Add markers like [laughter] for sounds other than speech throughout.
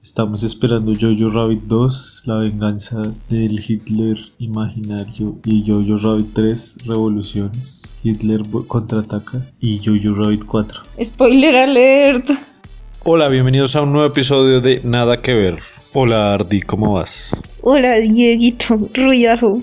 Estamos esperando Jojo Rabbit 2, La venganza del Hitler imaginario y Jojo Rabbit 3, Revoluciones. Hitler contraataca y Jojo Rabbit 4. Spoiler alert. Hola, bienvenidos a un nuevo episodio de Nada que ver. Hola Ardi, ¿cómo vas? Hola, Dieguito Ruidajo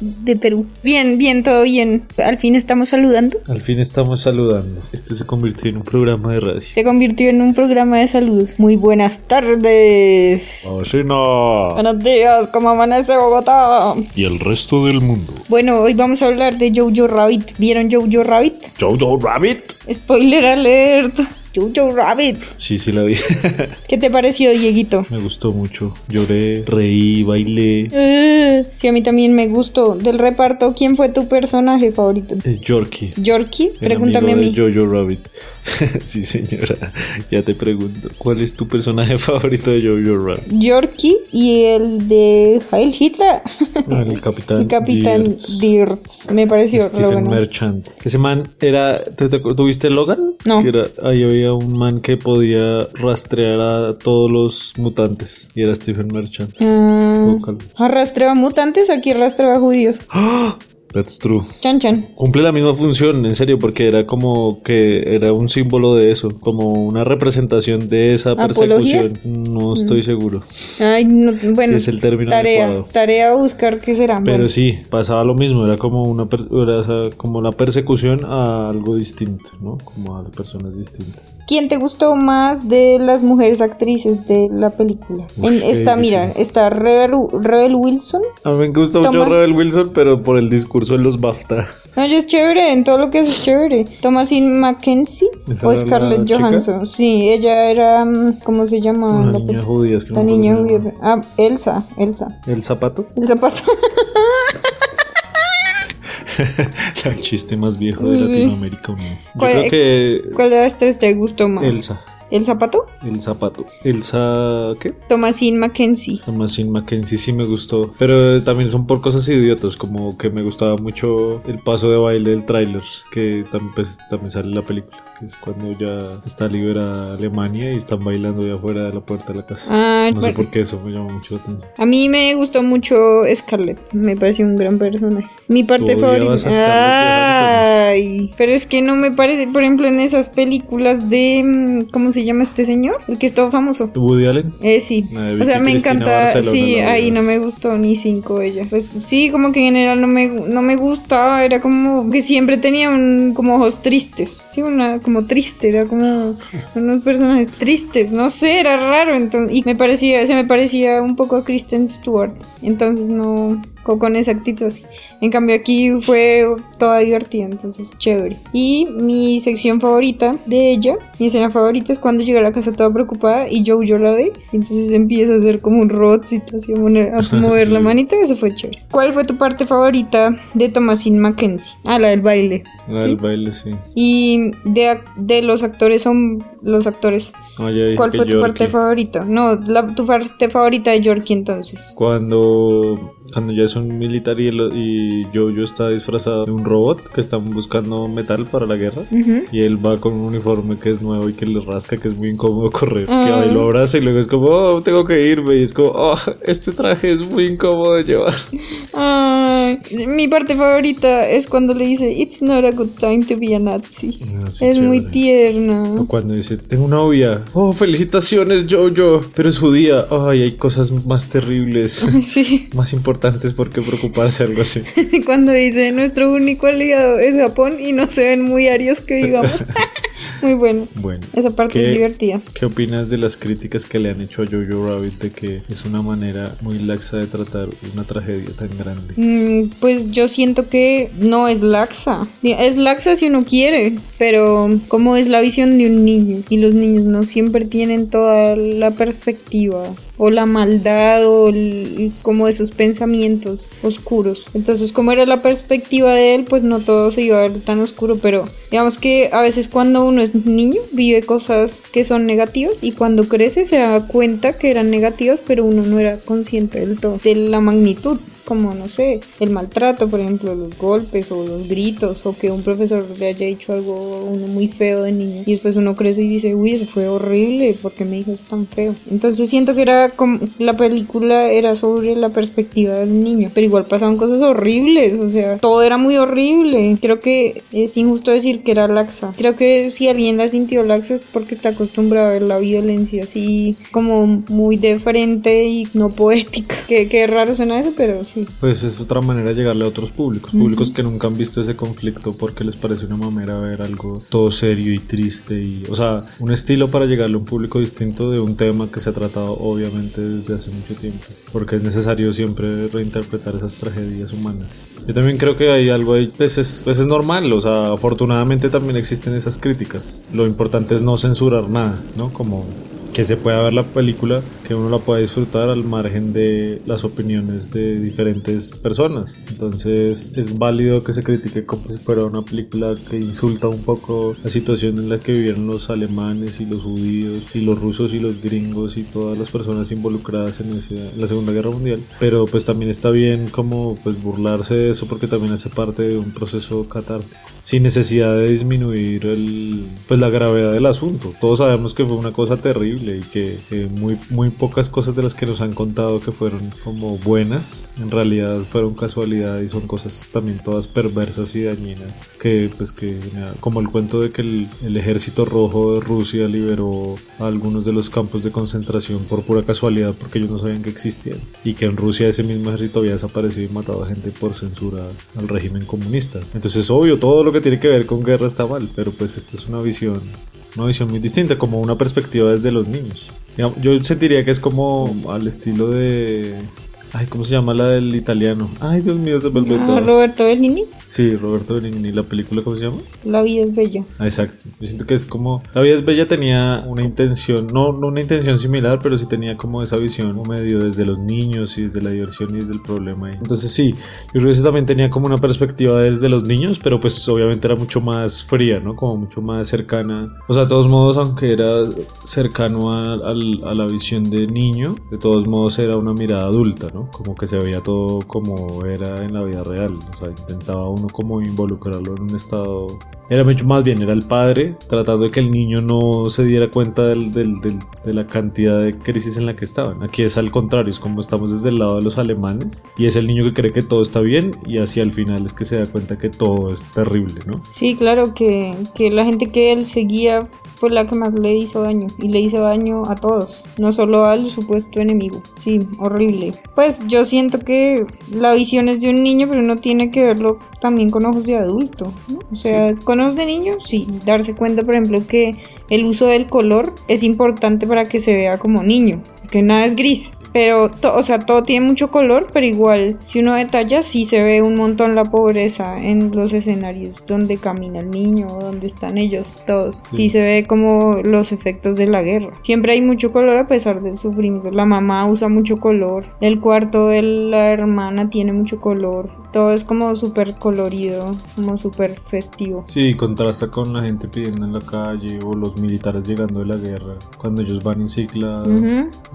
de Perú. Bien, bien, todo bien. Al fin estamos saludando. Al fin estamos saludando. Este se convirtió en un programa de radio. Se convirtió en un programa de saludos. Muy buenas tardes. Así no. Buenos días, ¿cómo amanece Bogotá? Y el resto del mundo. Bueno, hoy vamos a hablar de Jojo Rabbit. ¿Vieron Jojo Rabbit? Jojo Rabbit. Spoiler alert. Jojo Rabbit. Sí, sí la vi. [laughs] ¿Qué te pareció, Dieguito? Me gustó mucho. Lloré, reí, bailé. Eh, sí, a mí también me gustó. Del reparto, ¿quién fue tu personaje favorito? Es Yorkie. ¿Yorkie? Pregúntame a mí. Jojo Rabbit. [laughs] sí, señora. Ya te pregunto. ¿Cuál es tu personaje favorito de Jojo Rabbit? Yorkie y el de Heil Hitler. Ah, el capitán. [laughs] el capitán Dirtz. Dirtz. Me pareció re Stephen. Merchant. Ese man era. ¿te- te- ¿Tuviste Logan? No. Era- ahí había un man que podía rastrear a todos los mutantes. Y era Stephen Merchant. Ah, arrastraba mutantes, aquí arrastraba judíos. That's true. Chan chan. Cumple la misma función, en serio, porque era como que era un símbolo de eso, como una representación de esa ¿Apología? persecución. No estoy seguro. Ay, no, bueno. Sí, es el término tarea, adecuado. tarea a buscar qué será. Pero Bueno, sí, pasaba lo mismo, era como una era, como la persecución a algo distinto, ¿no? Como a personas distintas. ¿Quién te gustó más de las mujeres actrices de la película? Uf, En, difícil. mira, está Rebel, Rebel Wilson. A mí me gusta mucho. Rebel Wilson, pero por el discurso en los BAFTA. No, ella es chévere, en todo lo que hace es chévere. Thomasin Mackenzie ¿Esa o Scarlett chica? Johansson. Sí, ella era, mm, ¿cómo se llama? La niña judía, es que La niña judía. Ah, Elsa, Elsa. ¿El zapato? El zapato. [laughs] [laughs] el chiste más viejo de. Latinoamérica. ¿no? Yo ¿Cuál- creo que ¿Cuál de las tres te gustó más? Elsa. ¿El zapato? El zapato. Elsa, ¿qué? Thomasin Mackenzie. Thomasin Mackenzie sí me gustó. Pero también son por cosas idiotas. Como que me gustaba mucho el paso de baile del tráiler. Que también, pues, también sale en la película. Que es cuando ya está liberada Alemania y están bailando ya afuera de la puerta de la casa. Ah, no sé por qué eso me llama mucho la atención. a mí me gustó mucho Scarlett. Me pareció un gran personaje. Mi parte favorita. Ay, pero es que no me parece, por ejemplo, en esas películas de mm, ¿cómo se llama este señor? El que es todo famoso. Woody Allen. Eh, sí. De O sea, me Cristina encanta. Barcelona, sí, ahí no me gustó ni cinco ella. Pues sí, como que en general no me, no me gustaba. Era como que siempre tenía un, como ojos tristes. Sí, una como triste. Era como unos personajes tristes. No sé, era raro. Entonces, y me parecía, se me parecía un poco a Kristen Stewart. Entonces no. Co- Con esa actitud así. En cambio aquí fue toda divertida, entonces chévere. Y mi sección favorita de ella, mi escena favorita es cuando llega a la casa toda preocupada y Jojo la ve. y Entonces empieza a hacer como un robotcito así a mover, a [laughs] mover la manita, eso fue chévere. ¿Cuál fue tu parte favorita de Thomasin Mackenzie? Ah, la del baile. La ¿sí? del baile, sí. Y de, de los actores son los actores. Dije ¿Cuál fue tu parte favorita? No, la, tu parte favorita de Yorkie entonces. Cuando, cuando ya es un militar y, el- y Jojo está disfrazado de un robot que están buscando metal para la guerra. Ujú. Y él va con un uniforme que es nuevo y que le rasca, que es muy incómodo correr. Ah. Que va y lo abraza y luego es como, oh, tengo que irme. Y es como, oh, este traje es muy incómodo de llevar. Ay, mi parte favorita es cuando le dice It's not a good time to be a Nazi. Ah, sí, es muy chévere. tierna. O cuando dice, tengo novia. Oh, felicitaciones, Jojo. Pero es judía. Ay, hay cosas más terribles, [laughs] Sí, más importantes por qué preocuparse, algo así. [laughs] cuando dice nuestro único aliado es Japón y no se ven muy arios que digamos. [laughs] [laughs] muy bueno. Bueno. Esa parte ¿Qué- es divertida. ¿Qué opinas de las críticas que le han hecho a Jojo Rabbit de que es una manera muy laxa de tratar una tragedia tan grande? Mm, pues yo siento que no es laxa. Es laxa si uno quiere, pero como es la visión de un niño y los niños no siempre tienen toda la perspectiva o la maldad o el- como esos pensamientos oscuros. Entonces, como era la perspectiva de él, pues no todo se iba a ver tan oscuro, pero digamos que a veces cuando uno es niño vive cosas que son negativas y cuando crece se da cuenta que eran negativas, pero uno no era consciente del todo de la magnitud. Como no sé, el maltrato, por ejemplo, los golpes o los gritos, o que un profesor le haya hecho algo uno muy feo de niño, y después uno crece y dice, uy, eso fue horrible, porque me dijo eso tan feo? Entonces siento que era como, la película era sobre la perspectiva del niño, pero igual pasaban cosas horribles, o sea, todo era muy horrible. Creo que es injusto decir que era laxa. Creo que si alguien la sintió laxa es porque está acostumbrado a ver la violencia así como muy de frente y no poética. [laughs] Que raro suena eso, pero sí. Pues es otra manera de llegarle a otros públicos, públicos que nunca han visto ese conflicto porque les parece una mamera ver algo todo serio y triste y, o sea, un estilo para llegarle a un público distinto de un tema que se ha tratado obviamente desde hace mucho tiempo, porque es necesario siempre reinterpretar esas tragedias humanas. Yo también creo que hay algo ahí, pues es, pues es normal, o sea, afortunadamente también existen esas críticas. Lo importante es no censurar nada, ¿no? Como que se pueda ver la película, que uno la pueda disfrutar al margen de las opiniones de diferentes personas. Entonces es válido que se critique como si fuera una película que insulta un poco la situación en la que vivieron los alemanes y los judíos y los rusos y los gringos y todas las personas involucradas en, la Segunda Guerra Mundial. Pero pues también está bien como pues burlarse de eso porque también hace parte de un proceso catártico. Sin necesidad de disminuir el, pues la gravedad del asunto. Todos sabemos que fue una cosa terrible y que muy, muy pocas cosas de las que nos han contado que fueron como buenas, en realidad fueron casualidad y son cosas también todas perversas y dañinas. Que pues que como el cuento de que el, el ejército rojo de Rusia liberó a algunos de los campos de concentración por pura casualidad porque ellos no sabían que existían y que en Rusia ese mismo ejército había desaparecido y matado a gente por censura al régimen comunista. Entonces obvio, todo lo que tiene que ver con guerra está mal, pero pues esta es una visión una visión muy distinta, como una perspectiva desde los niños. Yo sentiría que es como al estilo de... Ay, ¿cómo se llama la del italiano? Ay, Dios mío, se vuelve ah, Roberto Benigni. Sí, Roberto Benigni. ¿La película cómo se llama? La vida es bella. Ah, exacto. Yo siento que es como... La vida es bella tenía una intención, no, no una intención similar, pero sí tenía como esa visión medio desde los niños y desde la diversión y desde el problema. Entonces sí, yo creo que también tenía como una perspectiva desde los niños, pero pues obviamente era mucho más fría, ¿no? Como mucho más cercana. O sea, de todos modos, aunque era cercano a, a la visión de niño, de todos modos era una mirada adulta, ¿no? Como que se veía todo como era en la vida real. O sea, intentaba uno como involucrarlo en un estado era mucho más bien, era el padre tratando de que el niño no se diera cuenta del, del, de la cantidad de crisis en la que estaban. Aquí es al contrario, es como estamos desde el lado de los alemanes y es el niño que cree que todo está bien y así al final es que se da cuenta que todo es terrible, ¿no? Sí, claro, que, que la gente que él seguía fue la que más le hizo daño y le hizo daño a todos, no solo al supuesto enemigo. Sí, horrible. Pues yo siento que la visión es de un niño, pero uno tiene que verlo también con ojos de adulto, ¿no? O sea, con ojos de niño, sí, darse cuenta, por ejemplo, que el uso del color es importante para que se vea como niño, que nada es gris. Pero, o sea, todo tiene mucho color, pero igual, si uno detalla, sí se ve un montón la pobreza en los escenarios donde camina el niño, donde están ellos todos. Sí. se ve como los efectos de la guerra. Siempre hay mucho color a pesar del sufrimiento. La mamá usa mucho color, el cuarto de la hermana tiene mucho color. Todo es como súper colorido, como súper festivo. Sí, contrasta con la gente pidiendo en la calle o los militares llegando de la guerra. Cuando ellos van en cicla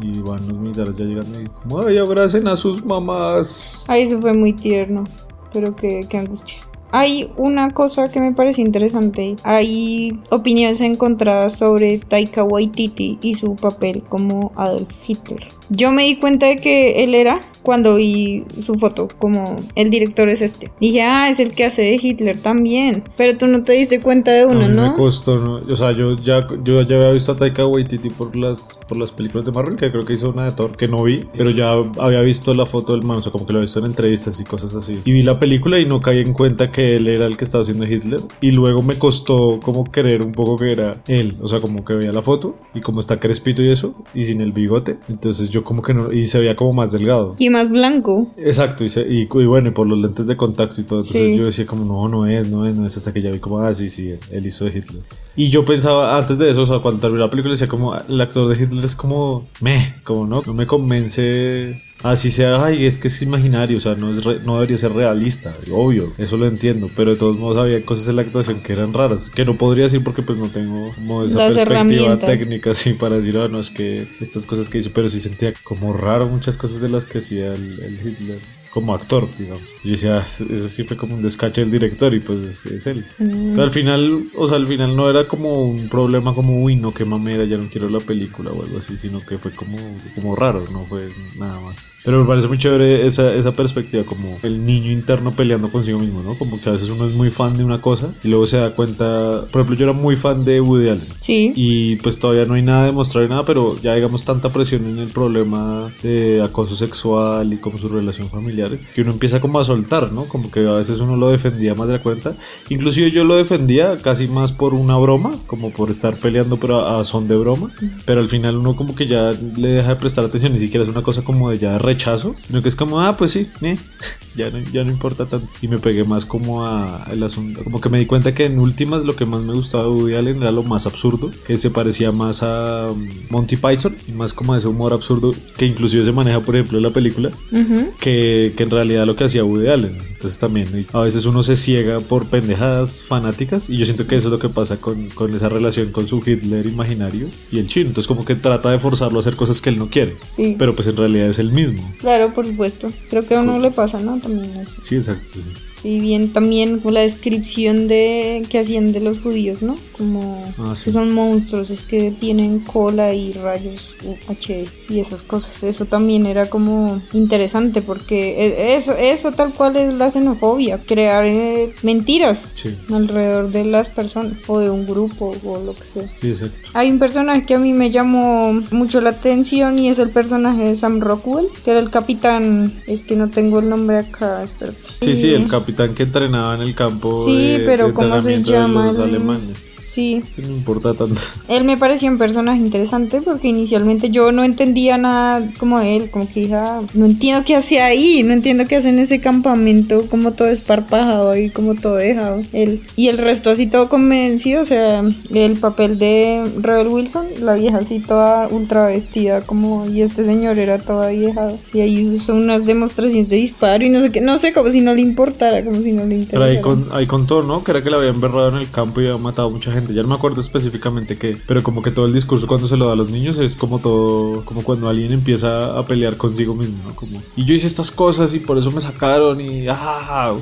y van los militares ya llegando y como, ay, abracen a sus mamás. Ay, eso fue muy tierno, pero qué, qué angustia. Hay una cosa que me parece interesante. Hay opiniones encontradas sobre Taika Waititi y su papel como Adolf Hitler. Yo me di cuenta de que él era cuando vi su foto, como el director es este. Dije, ah, es el que hace de Hitler también. Pero tú no te diste cuenta de uno, ¿no? Me costó, ¿no? O sea, yo ya, yo ya había visto a Taika Waititi por las, por las películas de Marvel, que creo que hizo una de Thor que no vi, pero ya había visto la foto del man, o sea, como que lo he visto en entrevistas y cosas así. Y vi la película y no caí en cuenta que él era el que estaba haciendo Hitler. Y luego me costó como creer un poco que era él, o sea, como que veía la foto y como está crespito y eso, y sin el bigote. Entonces yo como que no, y se veía como más delgado. Y más blanco. Exacto, y, y, bueno, y por los lentes de contacto y todo. Entonces yo decía como, no, no es, no es, no es, hasta que ya vi como, ah, sí, sí, él hizo de Hitler. Y yo pensaba, antes de eso, o sea, cuando terminé la película, decía como, el actor de Hitler es como, me, como no, no me convence Así sea, ay, es que es imaginario, o sea, no, es no debería ser realista, obvio, eso lo entiendo, pero de todos modos había cosas en la actuación que eran raras, que no podría decir porque pues no tengo como esa perspectiva técnica [laughs] así para decir, ah, no, es que estas cosas que hizo, pero sí sentía como raro muchas cosas de las que hacía el, Hitler. Como actor, digamos. Y decía, "Ah, eso sí fue como un descache del director y pues es, es él. Mm. Pero al final, o sea, al final no era como un problema como, uy, no, qué mamera, ya no quiero la película o algo así, sino que fue como, como raro, no fue nada más. Pero me parece muy chévere esa, esa perspectiva, como el niño interno peleando consigo mismo, ¿no? Como que a veces uno es muy fan de una cosa y luego se da cuenta, por ejemplo, yo era muy fan de Woody Allen. Sí. Y pues todavía no hay nada de mostrar nada, pero ya digamos tanta presión en el problema de acoso sexual y como su relación familiar, que uno empieza como a soltar, ¿no? Como que a veces uno lo defendía más de la cuenta. Inclusive yo lo defendía casi más por una broma, como por estar peleando pero a, son de broma. Pero al final uno como que ya le deja de prestar atención, ni siquiera es una cosa como de ya rechazo, sino que es como, ah, pues sí, eh, [laughs] ya, no, ya no importa tanto. Y me pegué más como a el asunto, como que me di cuenta que en últimas lo que más me gustaba de Woody Allen era lo más absurdo, que se parecía más a um, Monty Python, y más como a ese humor absurdo que inclusive se maneja, por ejemplo, en la película, Ujú. que, que en realidad lo que hacía Woody Allen. Entonces también a veces uno se ciega por pendejadas fanáticas y yo siento que eso es lo que pasa con, con esa relación con su Hitler imaginario y el chino. Entonces como que trata de forzarlo a hacer cosas que él no quiere, Sí. pero pues en realidad es el mismo. Claro, por supuesto. Creo que a uno le pasa, ¿no? También eso. Sí, exacto. sí. Sí, bien, también con la descripción de que hacían de los judíos, ¿no? Como Ah, sí. que son monstruos, es que tienen cola y rayos HD y esas cosas. Eso también era como interesante porque e- eso, eso tal cual es la xenofobia, crear eh, mentiras Sí, alrededor de las personas o de un grupo o lo que sea. sí, exacto. Hay un personaje que a mí me llamó mucho la atención y es el personaje de Sam Rockwell, que era el capitán, es que no tengo el nombre acá, espérate. Sí, sí, el capitán que entrenaba en el campo Sí, de, pero de ¿cómo se entrenamiento de llama los el- alemanes. Sí, Que no importa tanto. él me parecía un personaje interesante porque inicialmente yo no entendía nada como de él, como que dije, "Ah, no entiendo qué hace ahí, no entiendo qué hace en ese campamento, como todo esparpajado y como todo dejado. Él, y el resto así todo convencido, o sea, el papel de Rebel Wilson, la vieja así toda ultra vestida como, y este señor era toda vieja. Y ahí son unas demostraciones de disparo y no sé qué, no sé, como si no le importara, como si no le Pero interesara. ahí, con, ahí contó, ¿no? Que era que le habían berrado en el campo y había matado a mucha gente. Ya no me acuerdo específicamente qué. Pero como que todo el discurso cuando se lo da a los niños es como todo. Como cuando alguien empieza a pelear consigo mismo, ¿no? Como. Y yo hice estas cosas y por eso me sacaron y. ¡Ah! Ah,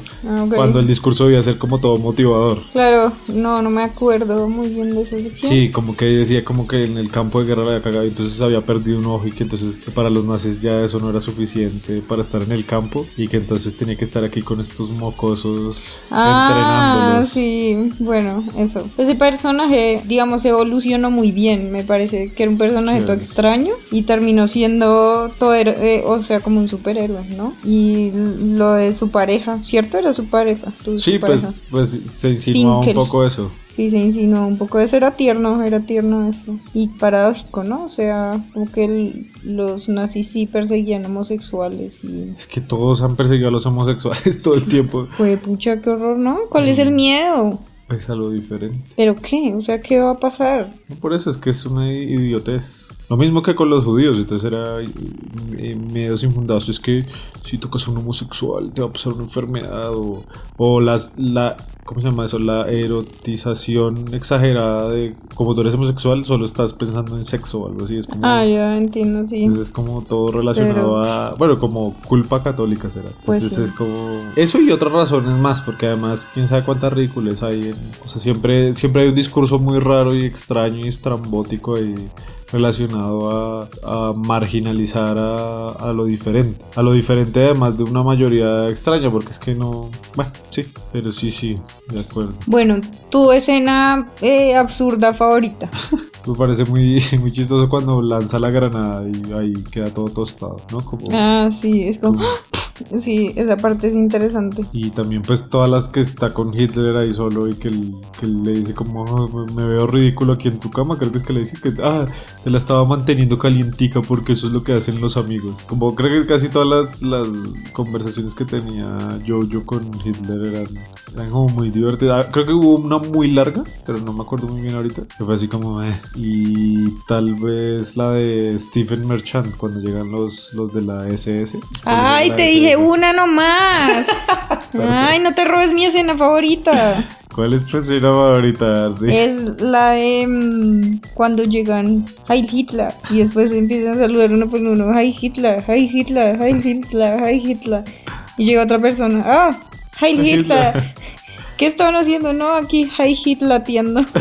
ok. Cuando el discurso debía ser como todo motivador. Claro, no, no me acuerdo muy bien de esa sección. Sí, como que decía como que en el campo de guerra había cagado y entonces había perdido un ojo y que entonces que para los nazis ya eso no era suficiente para estar en el campo y que entonces tenía que estar aquí con estos mocosos Ah, entrenándolos. sí, bueno, eso. Personaje, digamos, evolucionó muy bien, me parece que era un personaje Sí. todo extraño y terminó siendo todo, eh, o sea, como un superhéroe, ¿no? Y lo de su pareja, ¿cierto? Era su pareja. tu- su Sí, pues, pareja. pues se insinuaba un poco eso. Sí, se insinuó un poco eso, era tierno, era tierno eso. Y paradójico, ¿no? O sea, como que el- los nazis sí perseguían homosexuales y... Es que todos han perseguido a los homosexuales [laughs] todo el tiempo. Fue pucha, qué horror, ¿no? ¿Cuál es el miedo? Es algo diferente. ¿Pero qué? O sea, ¿qué va a pasar? Por eso es que es una idiotez. Lo mismo que con los judíos, entonces era eh, miedos infundados. Es que si tocas a un homosexual te va a pasar una enfermedad o, o las, la, ¿cómo se llama eso? La erotización exagerada de como tú eres homosexual solo estás pensando en sexo o algo así. Es como, Ah, ya entiendo, sí. Entonces es como todo relacionado Pero- a, bueno, como culpa católica será. Pues Entonces sí. es como eso y otras razones más, porque además quién sabe cuántas ridículas hay. En, o sea, siempre, siempre hay un discurso muy raro y extraño y estrambótico ahí relacionado a, a marginalizar a, a lo diferente. A lo diferente además de una mayoría extraña, porque es que no, bueno, sí, pero sí, sí, de acuerdo. Bueno, tu escena eh, absurda favorita. [laughs] Me parece muy, [laughs] muy chistoso cuando lanza la granada y ahí queda todo tostado, ¿no? Como... Ah, sí, es como... Sí, esa parte es interesante. Y también pues todas las que está con Hitler ahí solo y que, que le dice como "Oh, me- veo ridículo aquí en tu cama, creo que es que le dice que ah, te la estaba manteniendo calientica porque eso es lo que hacen los amigos. Como creo que casi todas las, las conversaciones que tenía Jojo con Hitler eran, eran como muy divertidas. Ah, Creo que hubo una muy larga, pero no me acuerdo muy bien ahorita. Que fue así como eh. Y tal vez la de Stephen Merchant cuando llegan los, los de la SS. Ay, te dije SS. una nomás. [laughs] Ay, no te robes mi escena favorita. ¿Cuál es tu escena favorita, Ardi? Es la de mm, cuando llegan Heil Hitler y después empiezan a saludar uno por uno. Heil Hitler, Heil Hitler, Heil Hitler, Heil Hitler. y llega otra persona, ah, Heil Hitler. [laughs] ¿Qué estaban haciendo? No, aquí Heil Hitler latiendo. [laughs]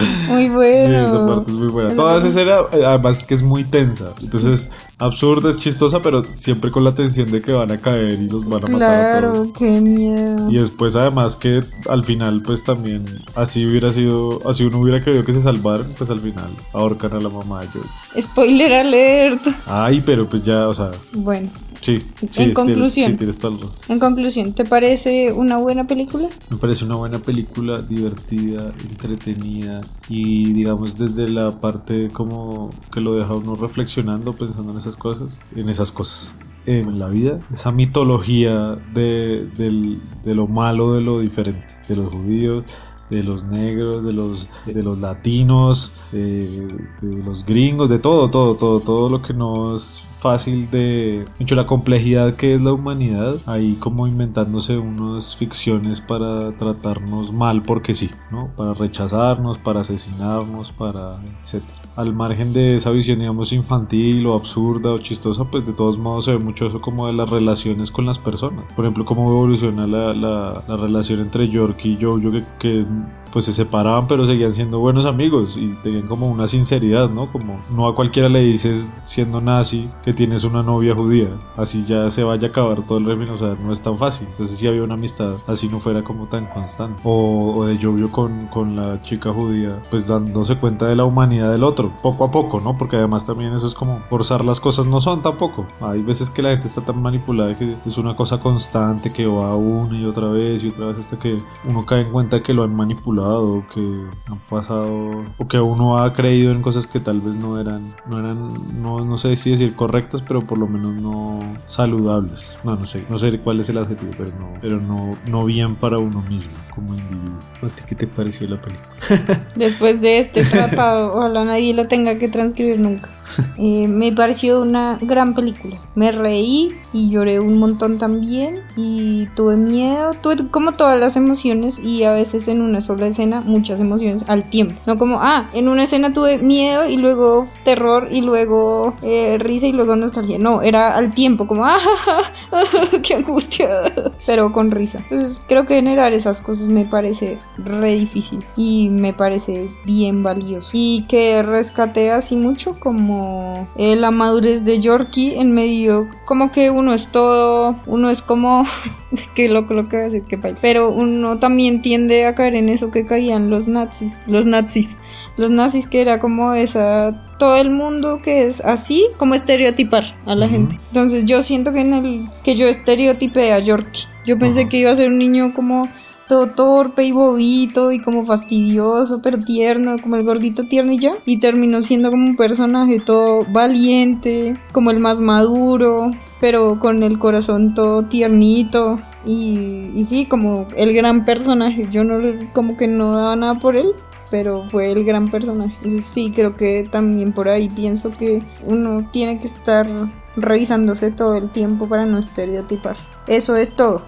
[laughs] muy bueno. Sí, esa parte es muy buena. Toda esa escena, eh, además que es muy tensa. Entonces, absurda, es chistosa, pero siempre con la tensión de que van a caer y los van a matar a todos. Claro, qué miedo. Y después además que al final pues también así hubiera sido, así uno hubiera querido que se salvaran, pues al final ahorcan a la mamá de. Spoiler alert. Ay, pero pues ya, o sea, Bueno, sí. sí En tienes- conclusión. sí, tienes la razón. en conclusión, ¿te parece una buena película? Me parece una buena película, divertida, entretenida y digamos desde la parte como que lo deja uno reflexionando, pensando en esas cosas, en esas cosas. En la vida, esa mitología de, del- de lo malo, de lo diferente, de los judíos, de los negros, de los, de los latinos, eh, de los gringos, de todo, todo, todo, todo lo que no es fácil de... Hecho, la complejidad que es la humanidad, ahí como inventándose unas ficciones para tratarnos mal porque sí, ¿no? Para rechazarnos, para asesinarnos, para... etcétera. Al margen de esa visión, digamos, infantil o absurda o chistosa, pues de todos modos se ve mucho eso como de las relaciones con las personas. Por ejemplo, cómo evoluciona la, la, la relación entre York y Jojo, que, que pues se separaban pero seguían siendo buenos amigos y tenían como una sinceridad, ¿no? Como no a cualquiera le dices siendo nazi que tienes una novia judía, así ya se vaya a acabar todo el régimen, o sea, no es tan fácil. Entonces sí había una amistad, así no fuera como tan constante. O, o de Jojo con, con la chica judía, pues dándose cuenta de la humanidad del otro, poco a poco, ¿no? Porque además también eso es como forzar las cosas, no son tampoco. Hay veces que la gente está tan manipulada que es una cosa constante que va una y otra vez y otra vez hasta que uno cae en cuenta que lo han manipulado que han pasado o que uno ha creído en cosas que tal vez no eran no eran no, no sé si decir correctas pero por lo menos no saludables no no sé no sé cuál es el adjetivo pero no pero no no bien para uno mismo como individuo ¿a ti qué te pareció la película? [laughs] Después de este tratado, ojalá nadie lo tenga que transcribir nunca. [laughs] Eh, me pareció una gran película. Me reí y lloré un montón también. Y tuve miedo, tuve como todas las emociones y a veces en una sola escena muchas emociones al tiempo. No como, ah, en una escena tuve miedo y luego terror y luego eh, risa y luego nostalgia. No, era al tiempo, como, [laughs] ah, [laughs] qué angustia. Pero con risa. Entonces creo que generar esas cosas me parece re difícil y me parece bien valioso. Y que rescaté así mucho como eh, la madurez de Yorkie en medio, como que uno es todo, uno es como, [laughs] [laughs] que loco lo que voy a decir, que paila. Pero uno también tiende a caer en eso que caían los nazis, los nazis, los nazis que era como esa todo el mundo que es así, como estereotipar a la gente. Entonces yo siento que en el que yo estereotipé a Yorkie. Yo pensé que iba a ser un niño como todo torpe y bobito y como fastidioso, pero tierno, como el gordito tierno y ya. Y terminó siendo como un personaje todo valiente, como el más maduro, pero con el corazón todo tiernito. Y, y sí, como el gran personaje. Yo no, como que no daba nada por él, pero fue el gran personaje. Entonces sí, creo que también por ahí pienso que uno tiene que estar revisándose todo el tiempo para no estereotipar. Eso es todo.